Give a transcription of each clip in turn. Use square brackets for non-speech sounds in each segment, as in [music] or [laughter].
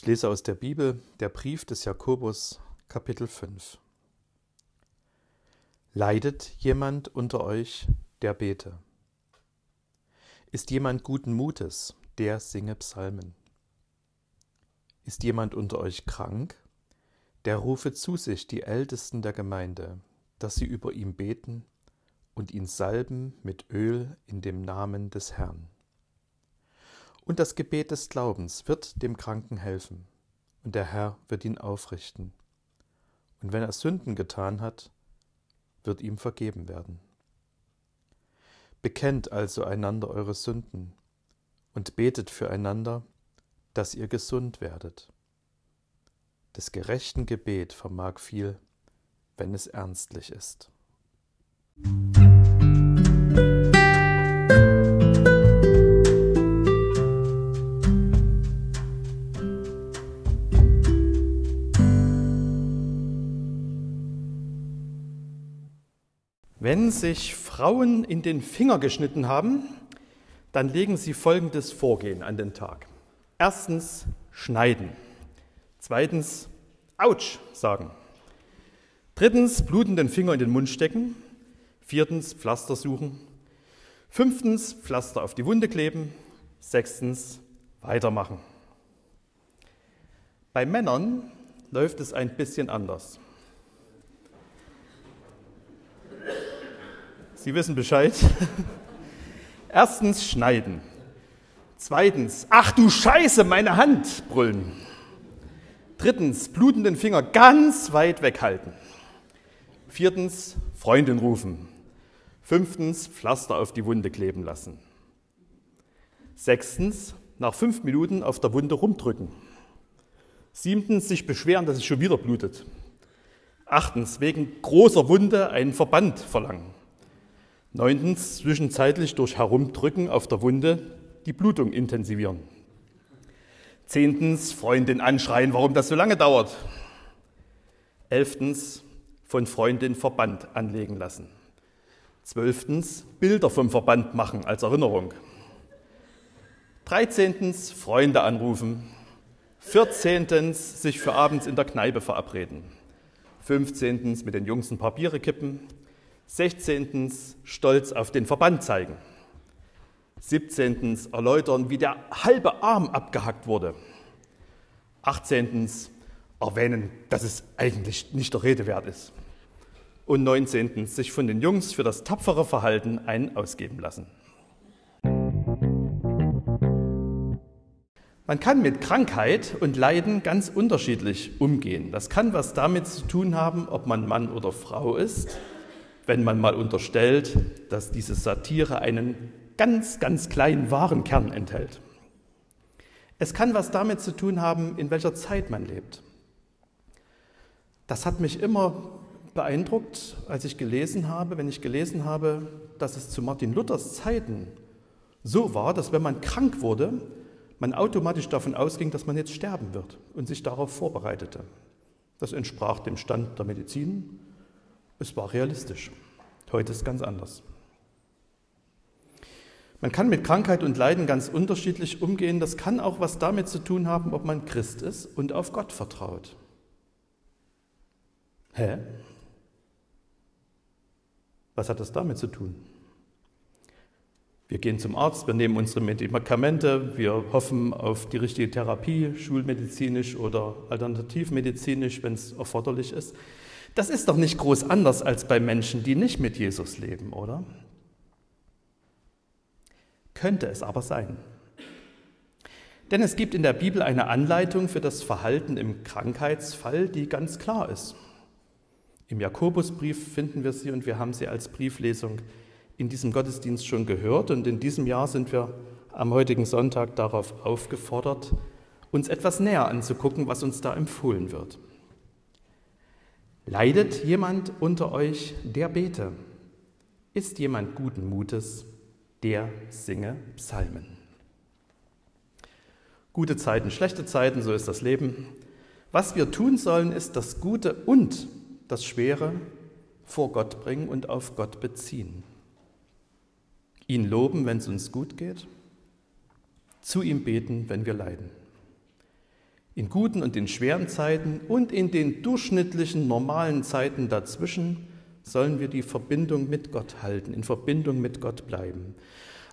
Ich lese aus der Bibel, der Brief des Jakobus, Kapitel 5. Leidet jemand unter euch, der bete? Ist jemand guten Mutes, der singe Psalmen? Ist jemand unter euch krank, der rufe zu sich die Ältesten der Gemeinde, dass sie über ihn beten und ihn salben mit Öl in dem Namen des Herrn. Und das Gebet des Glaubens wird dem Kranken helfen, und der Herr wird ihn aufrichten. Und wenn er Sünden getan hat, wird ihm vergeben werden. Bekennt also einander eure Sünden und betet füreinander, dass ihr gesund werdet. Des gerechten Gebet vermag viel, wenn es ernstlich ist. Wenn sich Frauen in den Finger geschnitten haben, dann legen sie folgendes Vorgehen an den Tag. Erstens schneiden. Zweitens Autsch sagen. Drittens blutenden Finger in den Mund stecken. Viertens Pflaster suchen. Fünftens Pflaster auf die Wunde kleben. Sechstens weitermachen. Bei Männern läuft es ein bisschen anders. Sie wissen Bescheid. [laughs] Erstens schneiden. Zweitens, ach du Scheiße, meine Hand brüllen. Drittens, blutenden Finger ganz weit weghalten. Viertens, Freundin rufen. Fünftens, Pflaster auf die Wunde kleben lassen. Sechstens, nach fünf Minuten auf der Wunde rumdrücken. Siebtens, sich beschweren, dass es schon wieder blutet. Achtens, wegen großer Wunde einen Verband verlangen. Neuntens, zwischenzeitlich durch Herumdrücken auf der Wunde die Blutung intensivieren. Zehntens, Freundin anschreien, warum das so lange dauert. Elftens, von Freundin Verband anlegen lassen. Zwölftens, Bilder vom Verband machen als Erinnerung. Dreizehntens, Freunde anrufen. Vierzehntens, sich für abends in der Kneipe verabreden. Fünfzehntens, mit den Jungs ein paar kippen. 16. Stolz auf den Verband zeigen. 17. Erläutern, wie der halbe Arm abgehackt wurde. 18. Erwähnen, dass es eigentlich nicht der Rede wert ist. Und 19. Sich von den Jungs für das tapfere Verhalten einen ausgeben lassen. Man kann mit Krankheit und Leiden ganz unterschiedlich umgehen. Das kann was damit zu tun haben, ob man Mann oder Frau ist, wenn man mal unterstellt, dass diese Satire einen ganz, ganz kleinen wahren Kern enthält. Es kann was damit zu tun haben, in welcher Zeit man lebt. Das hat mich immer beeindruckt, als ich gelesen habe, wenn ich gelesen habe, dass es zu Martin Luthers Zeiten so war, dass wenn man krank wurde, man automatisch davon ausging, dass man jetzt sterben wird und sich darauf vorbereitete. Das entsprach dem Stand der Medizin es war realistisch. Heute ist es ganz anders. Man kann mit Krankheit und Leiden ganz unterschiedlich umgehen. Das kann auch was damit zu tun haben, ob man Christ ist und auf Gott vertraut. Hä? Was hat das damit zu tun? Wir gehen zum Arzt, wir nehmen unsere Medikamente, wir hoffen auf die richtige Therapie, schulmedizinisch oder alternativmedizinisch, wenn es erforderlich ist. Das ist doch nicht groß anders als bei Menschen, die nicht mit Jesus leben, oder? Könnte es aber sein. Denn es gibt in der Bibel eine Anleitung für das Verhalten im Krankheitsfall, die ganz klar ist. Im Jakobusbrief finden wir sie und wir haben sie als Brieflesung in diesem Gottesdienst schon gehört und in diesem Jahr sind wir am heutigen Sonntag darauf aufgefordert, uns etwas näher anzugucken, was uns da empfohlen wird. Leidet jemand unter euch, der bete? Ist jemand guten Mutes, der singe Psalmen? Gute Zeiten, schlechte Zeiten, so ist das Leben. Was wir tun sollen, ist das Gute und das Schwere vor Gott bringen und auf Gott beziehen. Ihn loben, wenn es uns gut geht, zu ihm beten, wenn wir leiden. In guten und in schweren Zeiten und in den durchschnittlichen normalen Zeiten dazwischen sollen wir die Verbindung mit Gott halten, in Verbindung mit Gott bleiben.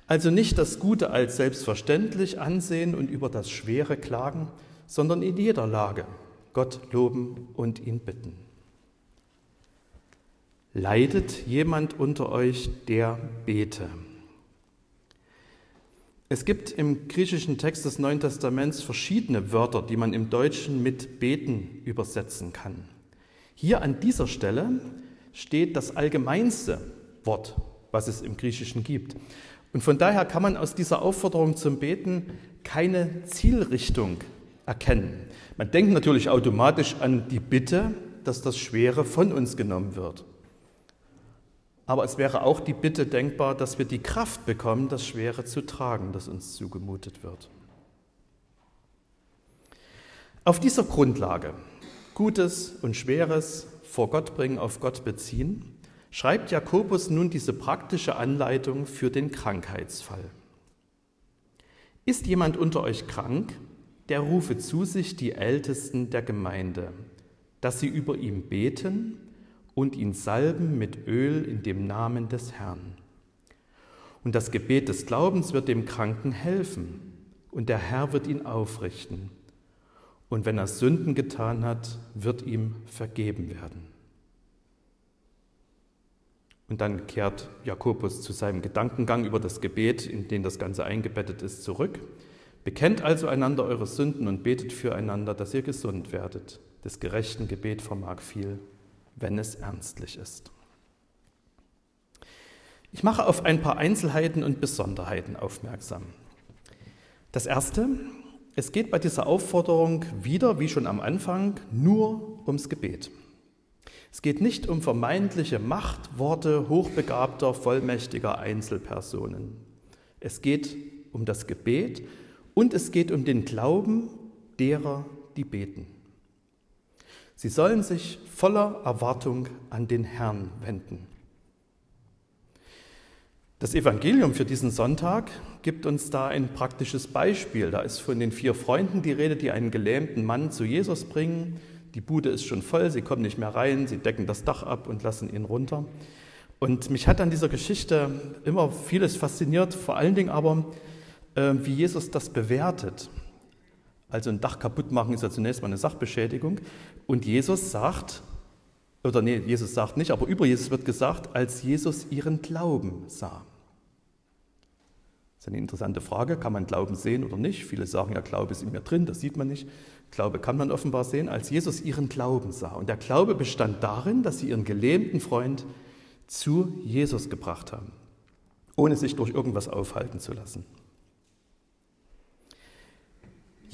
Also nicht das Gute als selbstverständlich ansehen und über das Schwere klagen, sondern in jeder Lage Gott loben und ihn bitten. Leidet jemand unter euch, der bete? Es gibt im griechischen Text des Neuen Testaments verschiedene Wörter, die man im Deutschen mit beten übersetzen kann. Hier an dieser Stelle steht das allgemeinste Wort, was es im Griechischen gibt. Und von daher kann man aus dieser Aufforderung zum Beten keine Zielrichtung erkennen. Man denkt natürlich automatisch an die Bitte, dass das Schwere von uns genommen wird. Aber es wäre auch die Bitte denkbar, dass wir die Kraft bekommen, das Schwere zu tragen, das uns zugemutet wird. Auf dieser Grundlage, Gutes und Schweres vor Gott bringen, auf Gott beziehen, schreibt Jakobus nun diese praktische Anleitung für den Krankheitsfall. Ist jemand unter euch krank, der rufe zu sich die Ältesten der Gemeinde, dass sie über ihm beten und ihn salben mit Öl in dem Namen des Herrn. Und das Gebet des Glaubens wird dem Kranken helfen, und der Herr wird ihn aufrichten. Und wenn er Sünden getan hat, wird ihm vergeben werden. Und dann kehrt Jakobus zu seinem Gedankengang über das Gebet, in den das Ganze eingebettet ist, zurück. Bekennt also einander eure Sünden und betet füreinander, dass ihr gesund werdet. Des gerechten Gebet vermag viel wenn es ernstlich ist. Ich mache auf ein paar Einzelheiten und Besonderheiten aufmerksam. Das Erste, es geht bei dieser Aufforderung wieder, wie schon am Anfang, nur ums Gebet. Es geht nicht um vermeintliche Machtworte hochbegabter, vollmächtiger Einzelpersonen. Es geht um das Gebet und es geht um den Glauben derer, die beten. Sie sollen sich voller Erwartung an den Herrn wenden. Das Evangelium für diesen Sonntag gibt uns da ein praktisches Beispiel. Da ist von den vier Freunden die Rede, die einen gelähmten Mann zu Jesus bringen. Die Bude ist schon voll, sie kommen nicht mehr rein, sie decken das Dach ab und lassen ihn runter. Und mich hat an dieser Geschichte immer vieles fasziniert, vor allen Dingen aber, äh, wie Jesus das bewertet. Also ein Dach kaputt machen ist ja zunächst mal eine Sachbeschädigung. Und Jesus sagt, oder nee, Jesus sagt nicht, aber über Jesus wird gesagt, als Jesus ihren Glauben sah. Das ist eine interessante Frage. Kann man Glauben sehen oder nicht? Viele sagen ja, Glaube ist in mir drin, das sieht man nicht. Glaube kann man offenbar sehen, als Jesus ihren Glauben sah. Und der Glaube bestand darin, dass sie ihren gelähmten Freund zu Jesus gebracht haben, ohne sich durch irgendwas aufhalten zu lassen.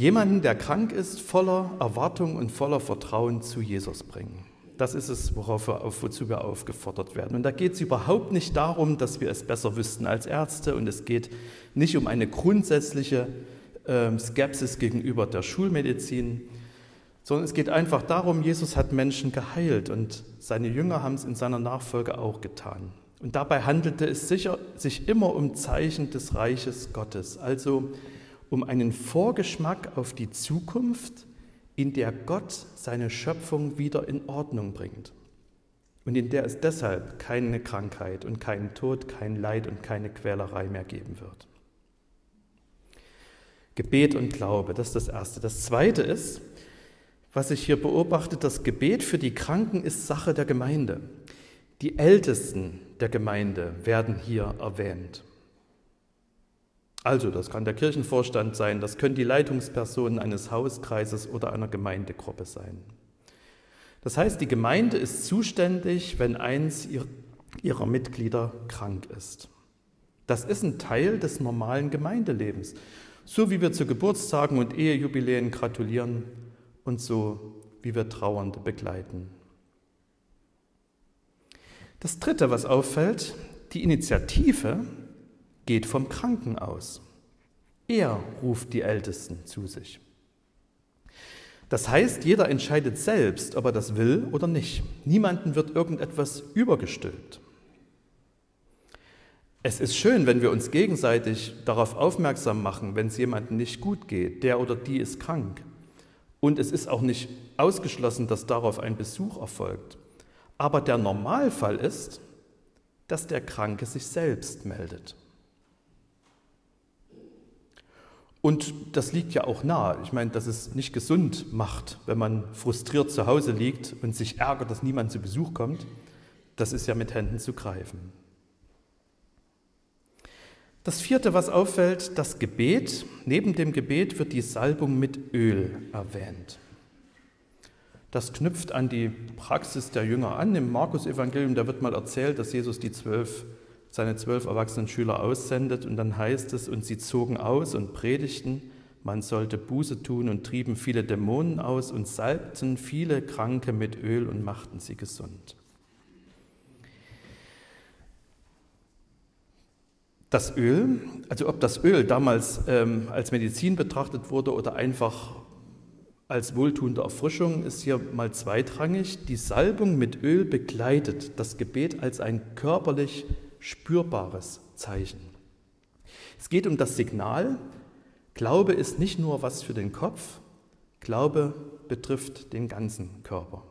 Jemanden, der krank ist, voller Erwartung und voller Vertrauen zu Jesus bringen. Das ist es, worauf wir, auf, wozu wir aufgefordert werden. Und da geht es überhaupt nicht darum, dass wir es besser wüssten als Ärzte und es geht nicht um eine grundsätzliche äh, Skepsis gegenüber der Schulmedizin, sondern es geht einfach darum, Jesus hat Menschen geheilt und seine Jünger haben es in seiner Nachfolge auch getan. Und dabei handelte es sicher, sich immer um Zeichen des Reiches Gottes, also um einen Vorgeschmack auf die Zukunft, in der Gott seine Schöpfung wieder in Ordnung bringt und in der es deshalb keine Krankheit und keinen Tod, kein Leid und keine Quälerei mehr geben wird. Gebet und Glaube, das ist das Erste. Das Zweite ist, was ich hier beobachte, das Gebet für die Kranken ist Sache der Gemeinde. Die Ältesten der Gemeinde werden hier erwähnt. Also, das kann der Kirchenvorstand sein, das können die Leitungspersonen eines Hauskreises oder einer Gemeindegruppe sein. Das heißt, die Gemeinde ist zuständig, wenn eins ihrer Mitglieder krank ist. Das ist ein Teil des normalen Gemeindelebens. So wie wir zu Geburtstagen und Ehejubiläen gratulieren und so wie wir Trauernde begleiten. Das Dritte, was auffällt, die Initiative geht vom Kranken aus. Er ruft die Ältesten zu sich. Das heißt, jeder entscheidet selbst, ob er das will oder nicht. Niemanden wird irgendetwas übergestülpt. Es ist schön, wenn wir uns gegenseitig darauf aufmerksam machen, wenn es jemandem nicht gut geht, der oder die ist krank. Und es ist auch nicht ausgeschlossen, dass darauf ein Besuch erfolgt. Aber der Normalfall ist, dass der Kranke sich selbst meldet. Und das liegt ja auch nahe. Ich meine, dass es nicht gesund macht, wenn man frustriert zu Hause liegt und sich ärgert, dass niemand zu Besuch kommt. Das ist ja mit Händen zu greifen. Das vierte, was auffällt, das Gebet. Neben dem Gebet wird die Salbung mit Öl erwähnt. Das knüpft an die Praxis der Jünger an. Im Markus-Evangelium, da wird mal erzählt, dass Jesus die zwölf, seine zwölf erwachsenen Schüler aussendet und dann heißt es, und sie zogen aus und predigten, man sollte Buße tun und trieben viele Dämonen aus und salbten viele Kranke mit Öl und machten sie gesund. Das Öl, also ob das Öl damals ähm, als Medizin betrachtet wurde oder einfach als wohltuende Erfrischung, ist hier mal zweitrangig. Die Salbung mit Öl begleitet das Gebet als ein körperlich spürbares Zeichen. Es geht um das Signal, Glaube ist nicht nur was für den Kopf, Glaube betrifft den ganzen Körper.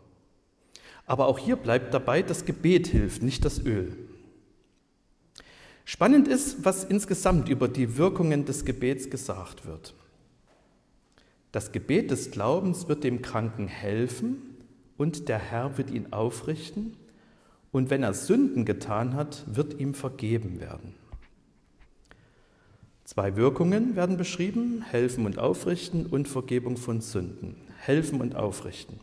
Aber auch hier bleibt dabei, das Gebet hilft, nicht das Öl. Spannend ist, was insgesamt über die Wirkungen des Gebets gesagt wird. Das Gebet des Glaubens wird dem Kranken helfen und der Herr wird ihn aufrichten und wenn er Sünden getan hat, wird ihm vergeben werden. Zwei Wirkungen werden beschrieben, helfen und aufrichten und Vergebung von Sünden. Helfen und aufrichten.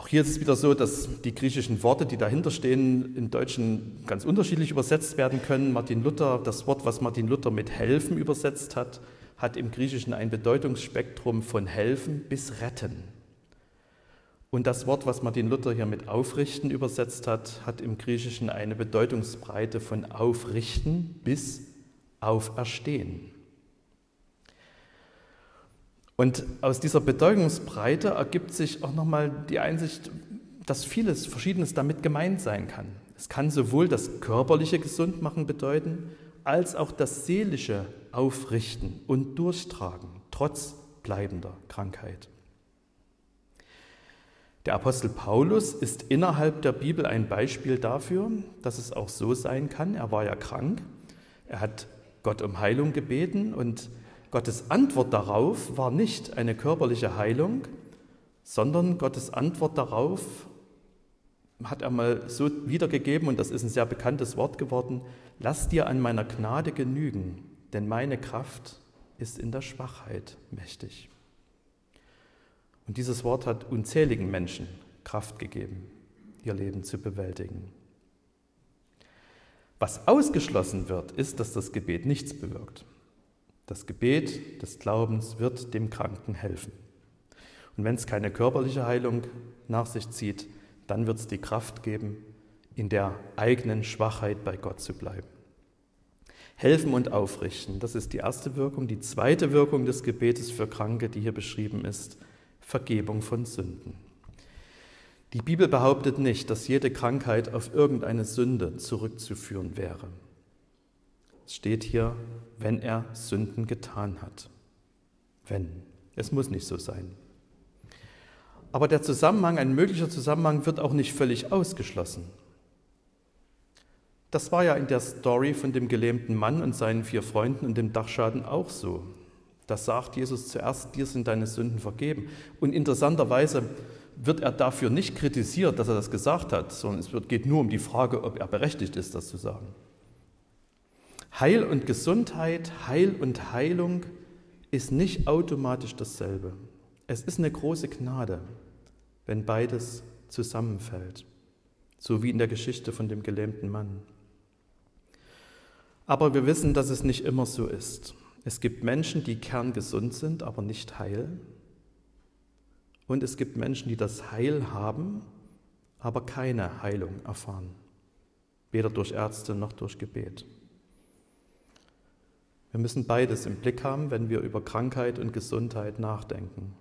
Auch hier ist es wieder so, dass die griechischen Worte, die dahinter stehen, im Deutschen ganz unterschiedlich übersetzt werden können. Martin Luther, das Wort, was Martin Luther mit helfen übersetzt hat, hat im Griechischen ein Bedeutungsspektrum von helfen bis retten. Und das Wort, was Martin Luther hier mit aufrichten übersetzt hat, hat im Griechischen eine Bedeutungsbreite von aufrichten bis auferstehen. Und aus dieser Bedeutungsbreite ergibt sich auch nochmal die Einsicht, dass vieles, Verschiedenes damit gemeint sein kann. Es kann sowohl das körperliche Gesundmachen bedeuten, als auch das seelische Aufrichten und Durchtragen, trotz bleibender Krankheit. Der Apostel Paulus ist innerhalb der Bibel ein Beispiel dafür, dass es auch so sein kann. Er war ja krank, er hat Gott um Heilung gebeten und Gottes Antwort darauf war nicht eine körperliche Heilung, sondern Gottes Antwort darauf hat er mal so wiedergegeben, und das ist ein sehr bekanntes Wort geworden, lass dir an meiner Gnade genügen, denn meine Kraft ist in der Schwachheit mächtig. Und dieses Wort hat unzähligen Menschen Kraft gegeben, ihr Leben zu bewältigen. Was ausgeschlossen wird, ist, dass das Gebet nichts bewirkt. Das Gebet des Glaubens wird dem Kranken helfen. Und wenn es keine körperliche Heilung nach sich zieht, dann wird es die Kraft geben, in der eigenen Schwachheit bei Gott zu bleiben. Helfen und aufrichten, das ist die erste Wirkung. Die zweite Wirkung des Gebetes für Kranke, die hier beschrieben ist, Vergebung von Sünden. Die Bibel behauptet nicht, dass jede Krankheit auf irgendeine Sünde zurückzuführen wäre. Es steht hier, wenn er Sünden getan hat. Wenn. Es muss nicht so sein. Aber der Zusammenhang, ein möglicher Zusammenhang, wird auch nicht völlig ausgeschlossen. Das war ja in der Story von dem gelähmten Mann und seinen vier Freunden und dem Dachschaden auch so. Da sagt Jesus zuerst, dir sind deine Sünden vergeben. Und interessanterweise wird er dafür nicht kritisiert, dass er das gesagt hat, sondern es geht nur um die Frage, ob er berechtigt ist, das zu sagen. Heil und Gesundheit, Heil und Heilung ist nicht automatisch dasselbe. Es ist eine große Gnade, wenn beides zusammenfällt, so wie in der Geschichte von dem gelähmten Mann. Aber wir wissen, dass es nicht immer so ist. Es gibt Menschen, die kerngesund sind, aber nicht heil. Und es gibt Menschen, die das Heil haben, aber keine Heilung erfahren, weder durch Ärzte noch durch Gebet. Wir müssen beides im Blick haben, wenn wir über Krankheit und Gesundheit nachdenken.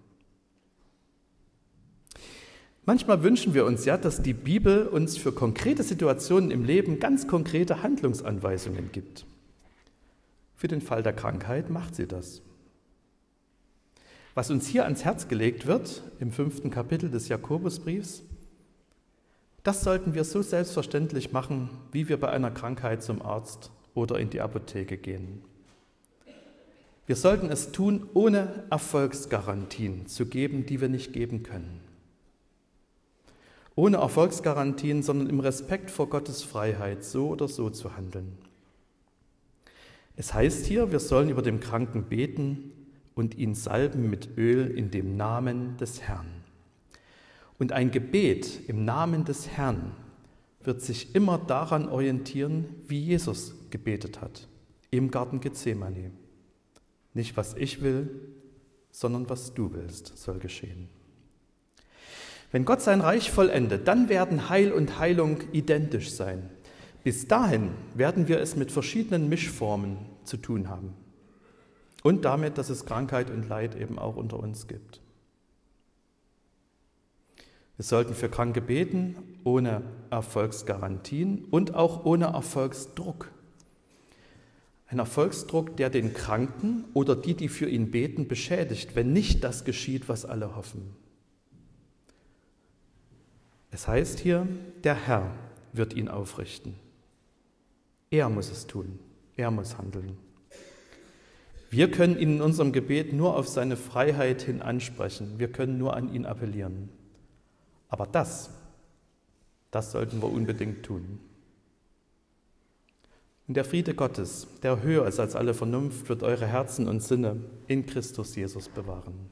Manchmal wünschen wir uns ja, dass die Bibel uns für konkrete Situationen im Leben ganz konkrete Handlungsanweisungen gibt. Für den Fall der Krankheit macht sie das. Was uns hier ans Herz gelegt wird, im fünften Kapitel des Jakobusbriefs, das sollten wir so selbstverständlich machen, wie wir bei einer Krankheit zum Arzt oder in die Apotheke gehen. Wir sollten es tun, ohne Erfolgsgarantien zu geben, die wir nicht geben können. Ohne Erfolgsgarantien, sondern im Respekt vor Gottes Freiheit, so oder so zu handeln. Es heißt hier, wir sollen über dem Kranken beten und ihn salben mit Öl in dem Namen des Herrn. Und ein Gebet im Namen des Herrn wird sich immer daran orientieren, wie Jesus gebetet hat, im Garten Gethsemane. Nicht was ich will, sondern was du willst, soll geschehen. Wenn Gott sein Reich vollendet, dann werden Heil und Heilung identisch sein. Bis dahin werden wir es mit verschiedenen Mischformen zu tun haben. Und damit, dass es Krankheit und Leid eben auch unter uns gibt. Wir sollten für Kranke beten, ohne Erfolgsgarantien und auch ohne Erfolgsdruck. Ein Erfolgsdruck, der den Kranken oder die, die für ihn beten, beschädigt, wenn nicht das geschieht, was alle hoffen. Es heißt hier, der Herr wird ihn aufrichten. Er muss es tun. Er muss handeln. Wir können ihn in unserem Gebet nur auf seine Freiheit hin ansprechen. Wir können nur an ihn appellieren. Aber das, das sollten wir unbedingt tun. Und der Friede Gottes, der höher ist als alle Vernunft, wird eure Herzen und Sinne in Christus Jesus bewahren.